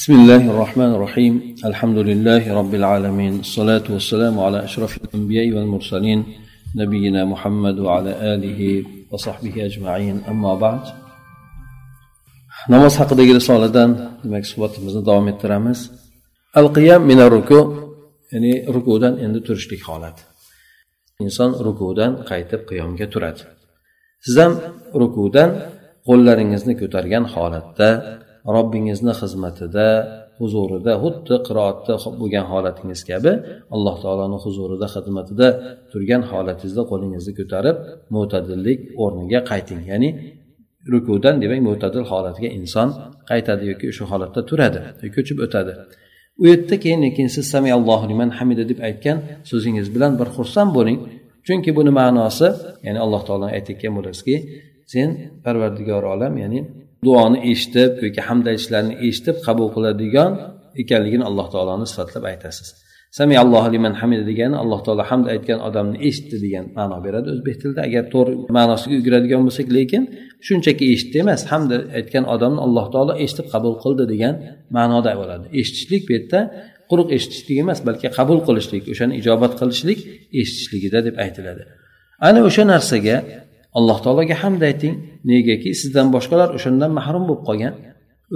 بسم الله الرحمن الرحيم الحمد لله رب العالمين الصلاة والسلام على أشرف الأنبياء والمرسلين نبينا محمد وعلى آله وصحبه أجمعين أما بعد namoz haqidagi risoladan demak suhbatimizni davom ettiramiz al qiyam mina ruku ya'ni rukudan endi turishlik holati inson rukudan qaytib qiyomga turadi siz ham rukudan qo'llaringizni ko'targan holatda robbingizni xizmatida huzurida xuddi qiroatda bo'lgan holatingiz kabi alloh taoloni huzurida xizmatida turgan holatingizda qo'lingizni ko'tarib mo'tadillik o'rniga qayting. Ya'ni rukudan demak mo'tadil holatiga inson qaytadi yoki o'sha holatda turadi ko'chib o'tadi. U yerda keyin lekin siz sami liman hamida deb aytgan so'zingiz bilan bir xursand bo'ling. Chunki buni ma'nosi ya'ni alloh taolo aytayotgan bo'lasizki sen parvardigor olam ya'ni duoni eshitib yoki hamd aytishlarni eshitib qabul qiladigan ekanligini alloh taoloni sifatlab aytasiz. Sami allohu liman hamida degani alloh taolo hamd aytgan odamni eshitdi degan ma'no beradi o'zbek tilida. Agar to'g'ri ma'nosiga yuguradigan bo'lsak lekin shunchaki eshitdi emas hamda aytgan odamni alloh taolo eshitib qabul qildi degan ma'noda bo'ladi. Eshitishlik bu yerda quruq eshitishlik emas balki qabul qilishlik o'shani ijobat qilishlik eshitishligida deb aytiladi. Ana o'sha narsaga alloh taologa hamd ayting. Negaki sizdan boshqalar o'shandan mahrum bo'lib qolgan.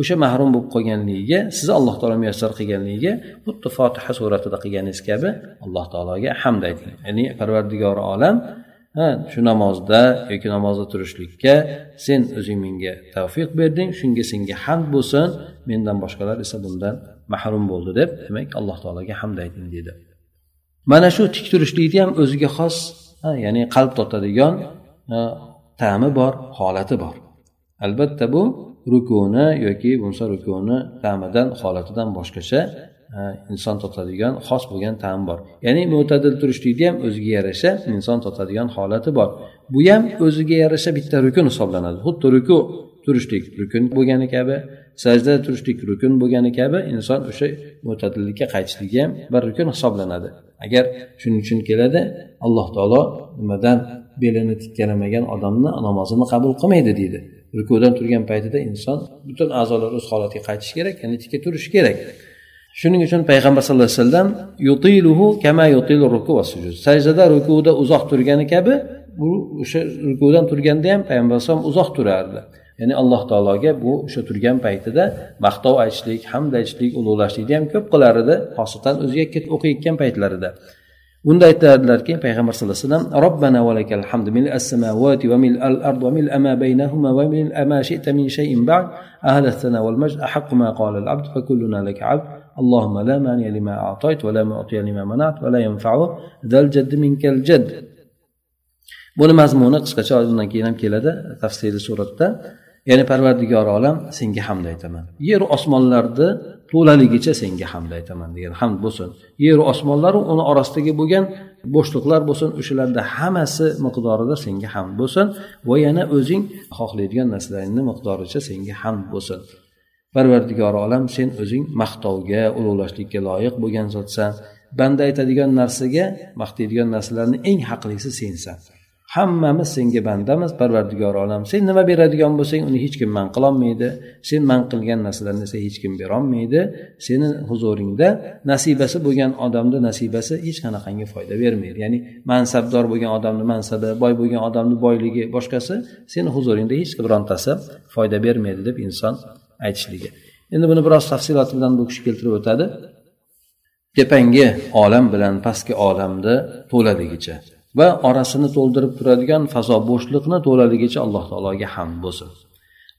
O'sha mahrum bo'lib qolganligiga sizni alloh taolo muyassar qilganligiga xuddi fotiha suratida qilganingiz kabi alloh taologa hamd ayting. Ya'ni parvardigori olam ha shu namozda yoki namozda turishlikka sen o'zing menga tavfiq berding shunga senga hamd bo'lsin. Mendan boshqalar esa bundan mahrum bo'ldi deb demak alloh taologa hamd ayting deydi. Mana shu tik turishlikni ham o'ziga xos ya'ni qalb totadigan ta'mi bor holati bor. Albatta bu rukuni yoki bo'lmasa rukuni ta'midan holatidan boshqacha e, inson totadigan xos bo'lgan ta'm bor. Ya'ni mo'tadil turishlikni ham o'ziga yarasha inson totadigan holati bor. Bu ham o'ziga yarasha bitta rukun hisoblanadi. Xuddi ruku turishlik rukun bo'lgani kabi sajda turishlik rukun bo'lgani kabi inson o'sha mo'tadillikka qaytishligi ham bir rukun hisoblanadi. Agar shuning uchun keladi alloh taolo nimadan belini tikkalamagan odamni namozini qabul qilmaydi deydi. Rukudan turgan paytida inson butun a'zolar o'z holatiga qaytishi kerak ya'ni tikka turishi kerak. Shuning uchun payg'ambar sallallohu alayhi vasallam yutiluhu kama yutilu ruku va sujud. Sajdada rukuda uzoq turgani kabi bu o'sha rukudan turganda ham payg'ambar alayhisalom uzoq turardi. ya'ni alloh taologa bu o'sha turgan paytida maqtov aytishlik hamd aytishlik ulug'lashlikni ham ko'p qilar edi xosatan o'ziga o'qiyotgan paytlarida unda aytadilarki payg'ambar sallallohu alayhi vasallam robbana valakal hamd mil as-samawati va mil al-ard va mil ma baynahuma va mil ma shi'ta min shay'in ba'd ahla as-sana wal majd ahqqu ma qala al-abd fa kulluna laka 'abd اللهم لا مانع لما أعطيت ولا معطي لما منعت ولا ينفع ذا الجد منك الجد buni mazmuni qisqacha undan keyin ham keladi tafsili suratda Ya'ni parvardigor olam senga hamd aytaman. Yeru osmonlarni to'laligicha senga hamd aytaman degan hamd bo'lsin. Yeru osmonlaru uni orasidagi bo'lgan bo'shliqlar bo'lsin o'shalarni hammasi miqdorida senga hamd bo'lsin va yana o'zing xohlaydigan narsalaringni miqdoricha senga hamd bo'lsin. Parvardigori olam sen o'zing maqtovga ulug'lashlikka loyiq bo'lgan zotsan banda aytadigan narsaga maqtaydigan narsalarni eng haqlisi sensan. Hammamiz senga bandamiz parvardigor olam sen nima beradigan bo'lsang uni hech kim man qilolmaydi. Sen man qilgan narsalarni esa hech kim berolmaydi. Seni huzuringda nasibasi bo'lgan odamni nasibasi hech qanaqangi foyda bermaydi. Ya'ni mansabdor bo'lgan odamni mansabi boy bo'lgan odamni boyligi boshqasi seni huzuringda hech birontasi foyda bermaydi deb inson aytishligi. Endi buni biroz tafsiloti bilan bu kishi keltirib o'tadi. Tepangi olam bilan pastki olamni to'laligicha va orasini to'ldirib turadigan fazo bo'shliqni to'laligicha alloh taologa hamd bo'lsin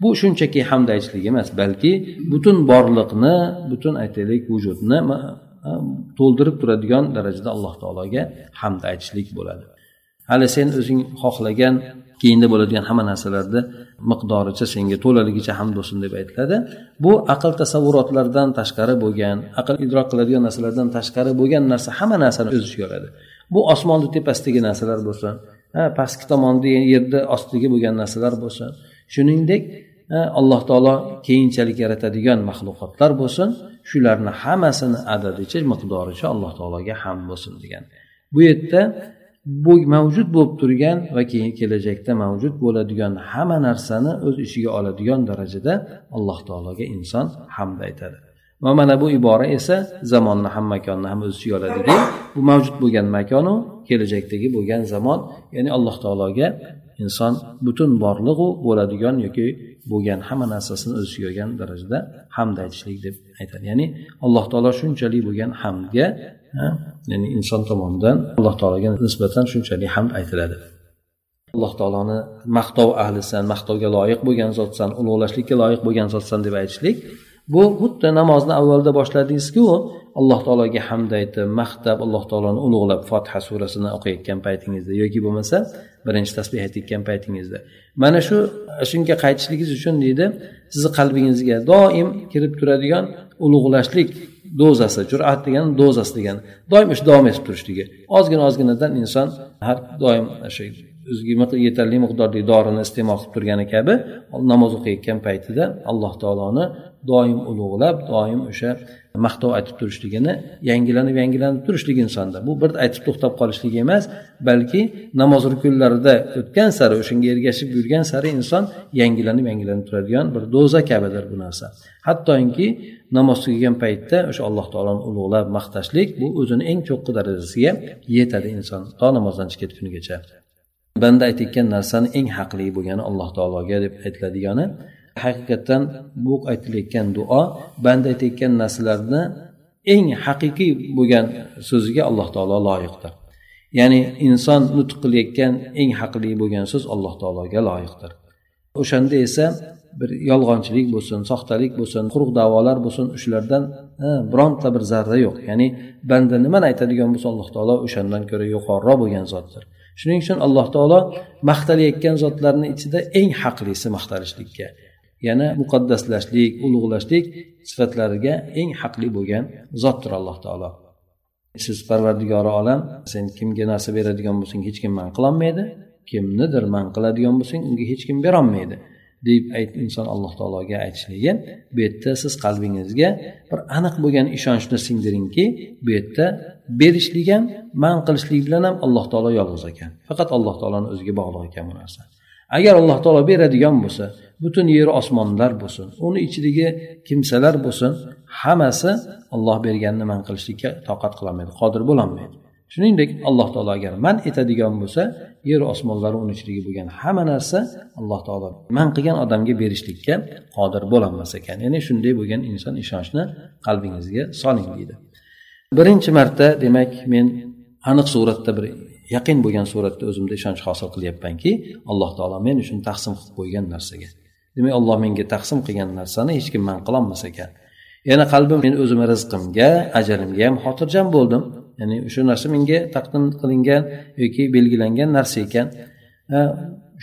bu shunchaki hamd aytishlik emas balki butun borliqni butun aytaylik vujudni to'ldirib turadigan darajada alloh taologa hamd aytishlik bo'ladi. Hali sen o'zing xohlagan keyinda bo'ladigan hamma narsalarni miqdoricha senga to'laligicha hamd bo'lsin deb aytiladi. Bu aql tasavvurotlardan tashqari bo'lgan aql idrok qiladigan narsalardan tashqari bo'lgan narsa hamma narsani o'z ichiga oladi. Bu osmonni tepasidagi narsalar bo'lsin pastki tomonda yerni ostidagi bo'lgan narsalar bo'lsin shuningdek alloh taolo keyinchalik yaratadigan maxluqotlar bo'lsin shularni hammasini adadicha miqdoricha alloh taologa ham bo'lsin degan. Bu yerda bu mavjud bo'lib turgan va keyin kelajakda mavjud bo'ladigan hamma narsani o'z ichiga oladigan darajada alloh taologa inson hamd aytadi. Va mana bu ibora esa zamonni ham makonni ham o'z ichiga oladiki bu mavjud bo'lgan makonu kelajakdagi bo'lgan zamon ya'ni alloh taologa inson butun borlig'u bo'ladigan yoki bo'lgan hamma narsasini o'z ichiga olgan darajada hamd aytishlik deb aytadi. Ya'ni alloh taolo shunchalik bo'lgan hamdga ya'ni inson tomonidan alloh taologa nisbatan shunchalik hamd aytiladi. Alloh taoloni maqtov ahlisan maqtovga loyiq bo'lgan zotsan ulug'lashlikka loyiq bo'lgan zotsan deb aytishlik bu xuddi namozni avvalda boshladingizku alloh taologa hamd aytib maqtab alloh taoloni ulug'lab fotiha surasini o'qiyotgan paytingizda yoki bo'lmasa birinchi tasbeh aytayotgan paytingizda. Mana shu shunga qaytishligingiz uchun deydi sizni qalbingizga doim kirib turadigan ulug'lashlik dozasi jur'at degani dozasi degani doim ish davom etib turishligi. Ozgina ozginadan inson har doim o'sha o'ziga yetarli miqdordagi dorini iste'mol qilib turgani kabi namoz o'qiyotgan paytida alloh taoloni doim ulug'lab doim o'sha maqtov aytib turishligini yangilanib yangilanib turishlik insonda. Bu bir aytib to'xtab qolishlik emas balki namoz rukunlarida o'tgan sari o'shanga ergashib yurgan sari inson yangilanib yangilanib turadigan bir do'za kabidir bu narsa. Hattoki namoz tugagan paytda o'sha alloh taoloni ulug'lab maqtashlik bu o'zini eng cho'qqi darajasiga yetadi inson to namozdan chiqib kunigacha. Banda aytayotgan narsani eng haqli bo'lgani alloh taologa deb aytiladigani haqiqatdan bu aytilayotgan duo banda aytayotgan narsalarni eng haqiqiy bo'lgan so'ziga alloh taolo loyiqdir. Ya'ni inson nutq qilayotgan eng haqli bo'lgan so'z alloh taologa loyiqdir. O'shanda esa bir yolg'onchilik bo'lsin soxtalik bo'lsin quruq davolar bo'lsin shulardan bironta bir zarra yo'q. Ya'ni banda nimani aytadigan bo'lsa alloh taolo o'shandan ko'ra yuqoriroq bo'lgan zotdir. Shuning uchun alloh taolo maqtalayotgan zotlarni ichida eng haqlisi maqtalishlikka yana muqaddaslashlik ulug'lashlik sifatlariga eng haqli bo'lgan zotdir alloh taolo. Siz parvardigori olam sen kimga narsa beradigan bo'lsang hech kim man qilolmaydi kimnidir man qiladigan bo'lsang unga hech kim berolmaydi deb ayt inson alloh taologa aytishligi bu yerda siz qalbingizga bir aniq bo'lgan ishonchni singdiringki bu yerda berishlik ham man qilishlik bilan ham alloh taolo yolg'iz ekan. Faqat alloh taoloni o'ziga bog'liq ekan bu narsa. Agar alloh taolo beradigan bo'lsa butun yer osmonlar bo'lsin uni ichidagi kimsalar bo'lsin hammasi olloh berganini man qilishlikka toqat qilolmaydi qodir bo'lolmaydi shuningdek alloh taolo agar man etadigan bo'lsa yer osmonlar uni ichidagi bo'lgan hamma narsa alloh taolo man qilgan odamga berishlikka qodir bo'lolmas ekan. Ya'ni shunday bo'lgan inson ishonchni qalbingizga soling deydi. Birinchi marta demak men aniq suratda bir yaqin bo'lgan suratda o'zimda ishonch hosil qilyapmanki alloh taolo men uchun taqsim qilib qo'ygan narsaga. Demak olloh menga taqsim qilgan narsani hech kim man qilolmas ekan. Yana qalbim men o'zimni rizqimga ajalimga ham xotirjam bo'ldim. Ya'ni o'sha narsa menga taqdim qilingan yoki belgilangan narsa ekan.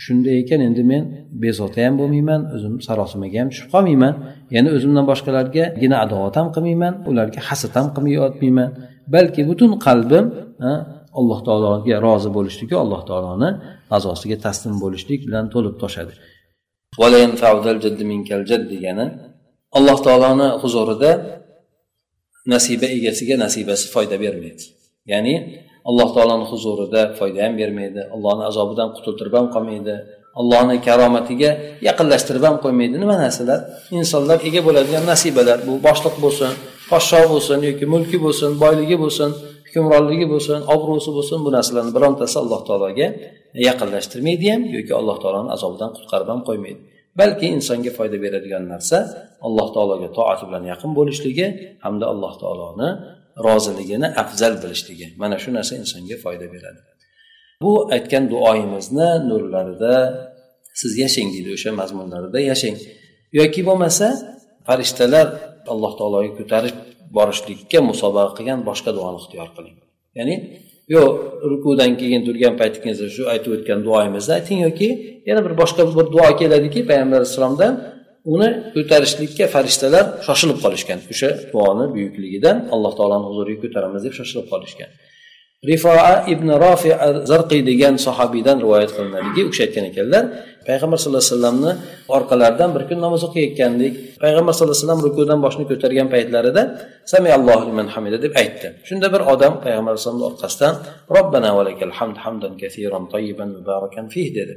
Shunday ekan endi men bezovta ham bo'lmayman o'zim sarosimaga ham tushib qolmayman. Ya'ni o'zimdan boshqalargagina adovat ham qilmayman ularga hasad ham qilmayotmayman. Balki butun qalbim alloh taologa rozi bo'lishligi alloh taoloni g'azosiga taslim bo'lishlik bilan to'lib toshadi. Degani alloh taoloni huzurida nasiba egasiga nasibasi foyda bermaydi. Ya'ni alloh taoloni huzurida foyda ham bermaydi allohni azobidan qutultirib ham qolmaydi allohni karomatiga yaqinlashtirib ham qo'ymaydi. Nima narsalar? Insonlar ega bo'ladigan nasibalar. Bu boshliq bo'lsin podsho bo'lsin yoki mulki bo'lsin boyligi bo'lsin hukmronligi bo'lsin obro'si bo'lsin bu narsalarni birontasi alloh taologa yaqinlashtirmaydi ham yoki alloh taoloni azobidan qutqarib ham qo'ymaydi. Balki insonga foyda beradigan narsa alloh taologa toati bilan yaqin bo'lishligi hamda alloh taoloni roziligini afzal bilishligi mana shu narsa insonga foyda beradi. Bu aytgan duoyimizni nurlarida siz yashang deydi o'sha mazmunlarida yashang. Yoki bo'lmasa farishtalar alloh taologa ko'tarib borishlikka musobaqa qilgan boshqa duoni ixtiyor qiling. Ya'ni yo rukudan keyin turgan paytingizda shu aytib o'tgan duoyimizni ayting yoki yana bir boshqa bir duo keladiki payg'ambar alayhissalomdan uni ko'tarishlikka farishtalar shoshilib qolishgan. O'sha duoni buyukligidan alloh taoloni huzuriga ko'taramiz deb shoshilib qolishgan. Rifoa ibn rofi zarqiy degan sahobiydan rivoyat qilinadiki u kishi aytgan ekanlar payg'ambar sallallohu alayhi vasallamni orqalaridan bir kun namoz o'qiyotgandik payg'ambar sallallohu alayhi vasallam rukudan boshini ko'targan paytlarida samiallohu liman hamida deb aytdi. Shunda bir odam payg'ambar alayhisalomni orqasidan robbana valakal hamd hamdan kasiran tayyiban mubarakan fih dedi.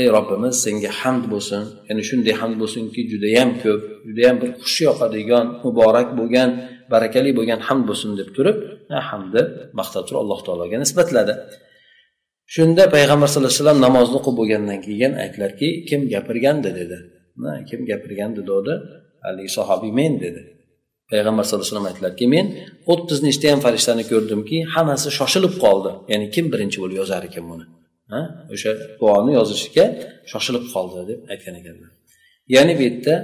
Ey robbimiz senga hamd bo'lsin. Ya'ni shunday hamd bo'lsinki judayam ko'p judayam bir xush yoqadigan muborak bo'lgan barakali bo'lgan hamd bo'lsin deb turib hamdni maqtab turib alloh taologa nisbatladi shunda payg'ambar sallallohu alayhi vasallam namozni o'qib bo'lgandan keyin aytdilarki kim gapirgandi dedi. Kim gapirgandi dedi? Haligi sahobiy men dedi. Payg'ambar sallallohu alayhi vasallam aytdilarki men o'ttiz nechtayam farishtani ko'rdimki hammasi shoshilib qoldi. Ya'ni kim birinchi bo'lib yozar ekan buni? O'sha duoni yozishga shoshilib qoldi deb aytgan ekanlar. Ya'ni bu yerda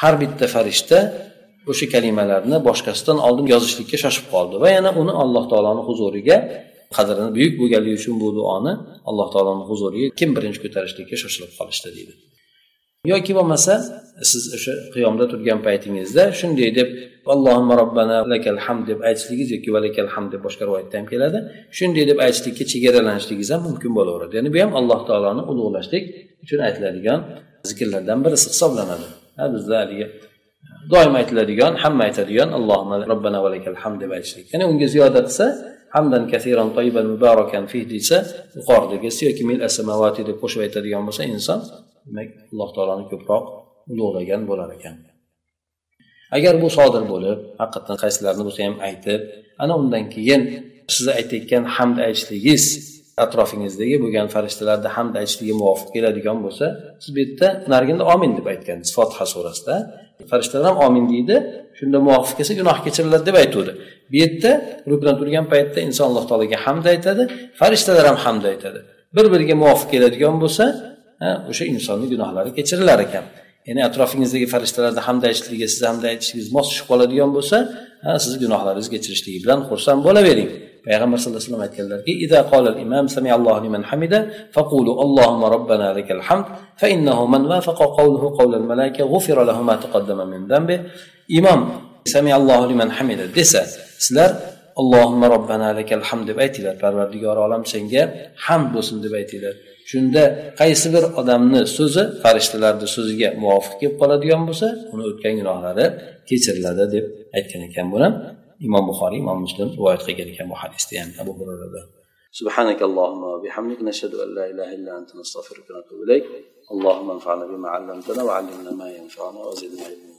har bitta farishta o'sha kalimalarni boshqasidan oldin yozishlikka shoshib qoldi va yana uni alloh taoloni huzuriga qadrini buyuk bo'lganligi uchun bu duoni alloh taoloni huzuriga kim birinchi ko'tarishlikka shoshilib qolishdi deydi. Yoki bo'lmasa siz o'sha qiyomda turgan paytingizda shunday deb allohimma robbana lakal hamd deb aytishligingiz yoki valakal hamd deb boshqa rivoyatda ham keladi. Shunday deb aytishlikka chegaralanishligingiz ham mumkin bo'laveradi. Ya'ni bu ham alloh taoloni ulug'lashlik uchun aytiladigan zikrlardan birisi hisoblanadi. Bizda haligi doim aytiladigan hamma aytadigan allohimma robbana valakal hamd deb aytishlik. Ya'ni unga ziyoda qilsa hamdan kasiran toyiban mubarakan fih desa yuqoridagisi yoki mil asamavati deb qo'shib aytadigan bo'lsa inson demak alloh taoloni ko'proq ulug'lagan bo'lar ekan. Agar bu sodir bo'lib haqiqatdan qaysilarini bo'lsa ham aytib ana undan keyin sizni aytayotgan hamd aytishligingiz atrofingizdagi bo'lgan farishtalarni hamd aytishligi muvofiq keladigan bo'lsa siz bu yerda narigida omin deb aytgansiz fotiha surasida. Farishtalar ham omin deydi shunda muvofiq kelsa gunoh kechiriladi deb aytuvdi. Bu yerda rukdan turgan paytda inson alloh taologa hamd aytadi farishtalar ham hamd aytadi. Bir biriga muvofiq keladigan bo'lsa o'sha insonni gunohlari kechirilar ekan ya'ni atrofingizdagi farishtalarni hamd aytishligi siz hamd aytishingiz mos tushib qoladigan bo'lsa sizni gunohlaringizni kechirishligi bilan xursand bo'lavering. Payg'ambar sallallohu alayhi vasallam aytganlarki ida qolal imam samiallohu liman hamida faqulu allohumma robbana lakal hamd fa innahu man wafaqa qawluhu qawlal malaika ghufira lahu ma taqaddama min dambi imom samiallohu liman hamida desa sizlar allohumma robbana lakal hamd deb aytinglar parvardigori olam senga hamd bo'lsin deb aytinglar. Shunda qaysi bir odamni so'zi farishtalarni so'ziga muvofiq kelib qoladigan bo'lsa uni o'tgan gunohlari kechiriladi deb aytgan ekan buni imom buxoriy imom muslim rivoyat qilgan ekan bu hadisda ham abu hurarada سبحانك اللهم وبحمدك نشهد ان لا اله الا انت نستغفرك ونتوب اليك اللهم انفعنا بما علمتنا وعلمنا ما ينفعنا وزدنا علما